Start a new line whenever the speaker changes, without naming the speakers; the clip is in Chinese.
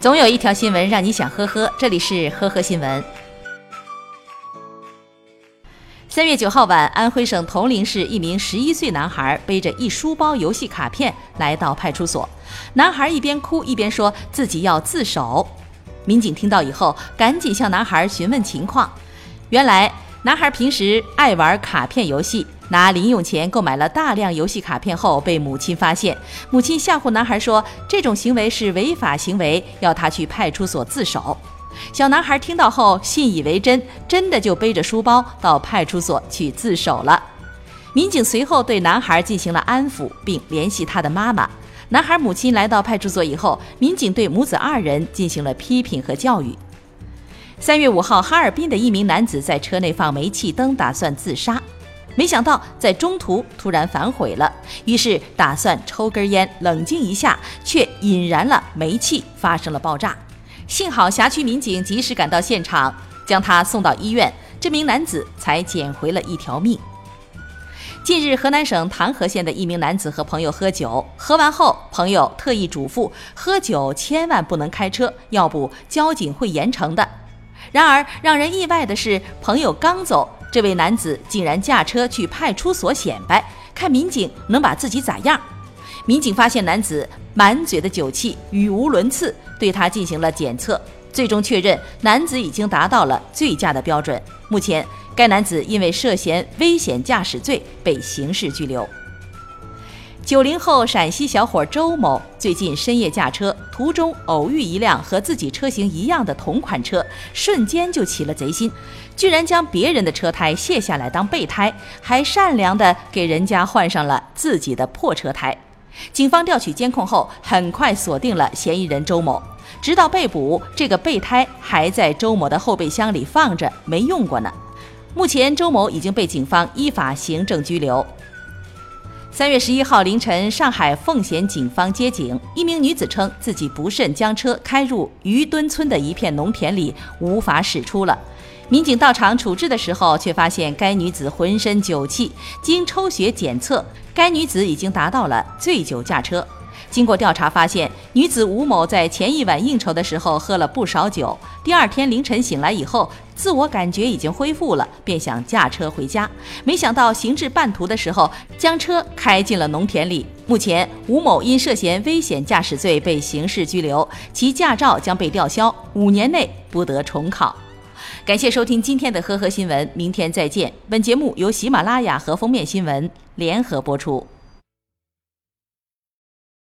总有一条新闻让你想呵呵，这里是呵呵新闻。三月九号晚，安徽省铜陵市一名十一岁男孩背着一书包游戏卡片来到派出所，男孩一边哭一边说自己要自首。民警听到以后，赶紧向男孩询问情况。原来，男孩平时爱玩卡片游戏。拿零用钱购买了大量游戏卡片后，被母亲发现。母亲吓唬男孩说：“这种行为是违法行为，要他去派出所自首。”小男孩听到后信以为真，真的就背着书包到派出所去自首了。民警随后对男孩进行了安抚，并联系他的妈妈。男孩母亲来到派出所以后，民警对母子二人进行了批评和教育。三月五号，哈尔滨的一名男子在车内放煤气灯，打算自杀。没想到在中途突然反悔了，于是打算抽根烟冷静一下，却引燃了煤气，发生了爆炸。幸好辖区民警及时赶到现场，将他送到医院，这名男子才捡回了一条命。近日，河南省唐河县的一名男子和朋友喝酒，喝完后，朋友特意嘱咐喝酒千万不能开车，要不交警会严惩的。然而，让人意外的是，朋友刚走。这位男子竟然驾车去派出所显摆，看民警能把自己咋样？民警发现男子满嘴的酒气，语无伦次，对他进行了检测，最终确认男子已经达到了醉驾的标准。目前，该男子因为涉嫌危险驾驶罪被刑事拘留。九零后陕西小伙周某最近深夜驾车，途中偶遇一辆和自己车型一样的同款车，瞬间就起了贼心，居然将别人的车胎卸下来当备胎，还善良的给人家换上了自己的破车胎。警方调取监控后，很快锁定了嫌疑人周某，直到被捕，这个备胎还在周某的后备箱里放着，没用过呢。目前，周某已经被警方依法行政拘留。三月十一号凌晨，上海奉贤警方接警，一名女子称自己不慎将车开入于墩村的一片农田里，无法驶出了。民警到场处置的时候，却发现该女子浑身酒气，经抽血检测，该女子已经达到了醉酒驾车。经过调查发现，女子吴某在前一晚应酬的时候喝了不少酒，第二天凌晨醒来以后，自我感觉已经恢复了，便想驾车回家，没想到行至半途的时候，将车开进了农田里。目前，吴某因涉嫌危险驾驶罪被刑事拘留，其驾照将被吊销，五年内不得重考。感谢收听今天的呵呵新闻，明天再见。本节目由喜马拉雅和封面新闻联合播出。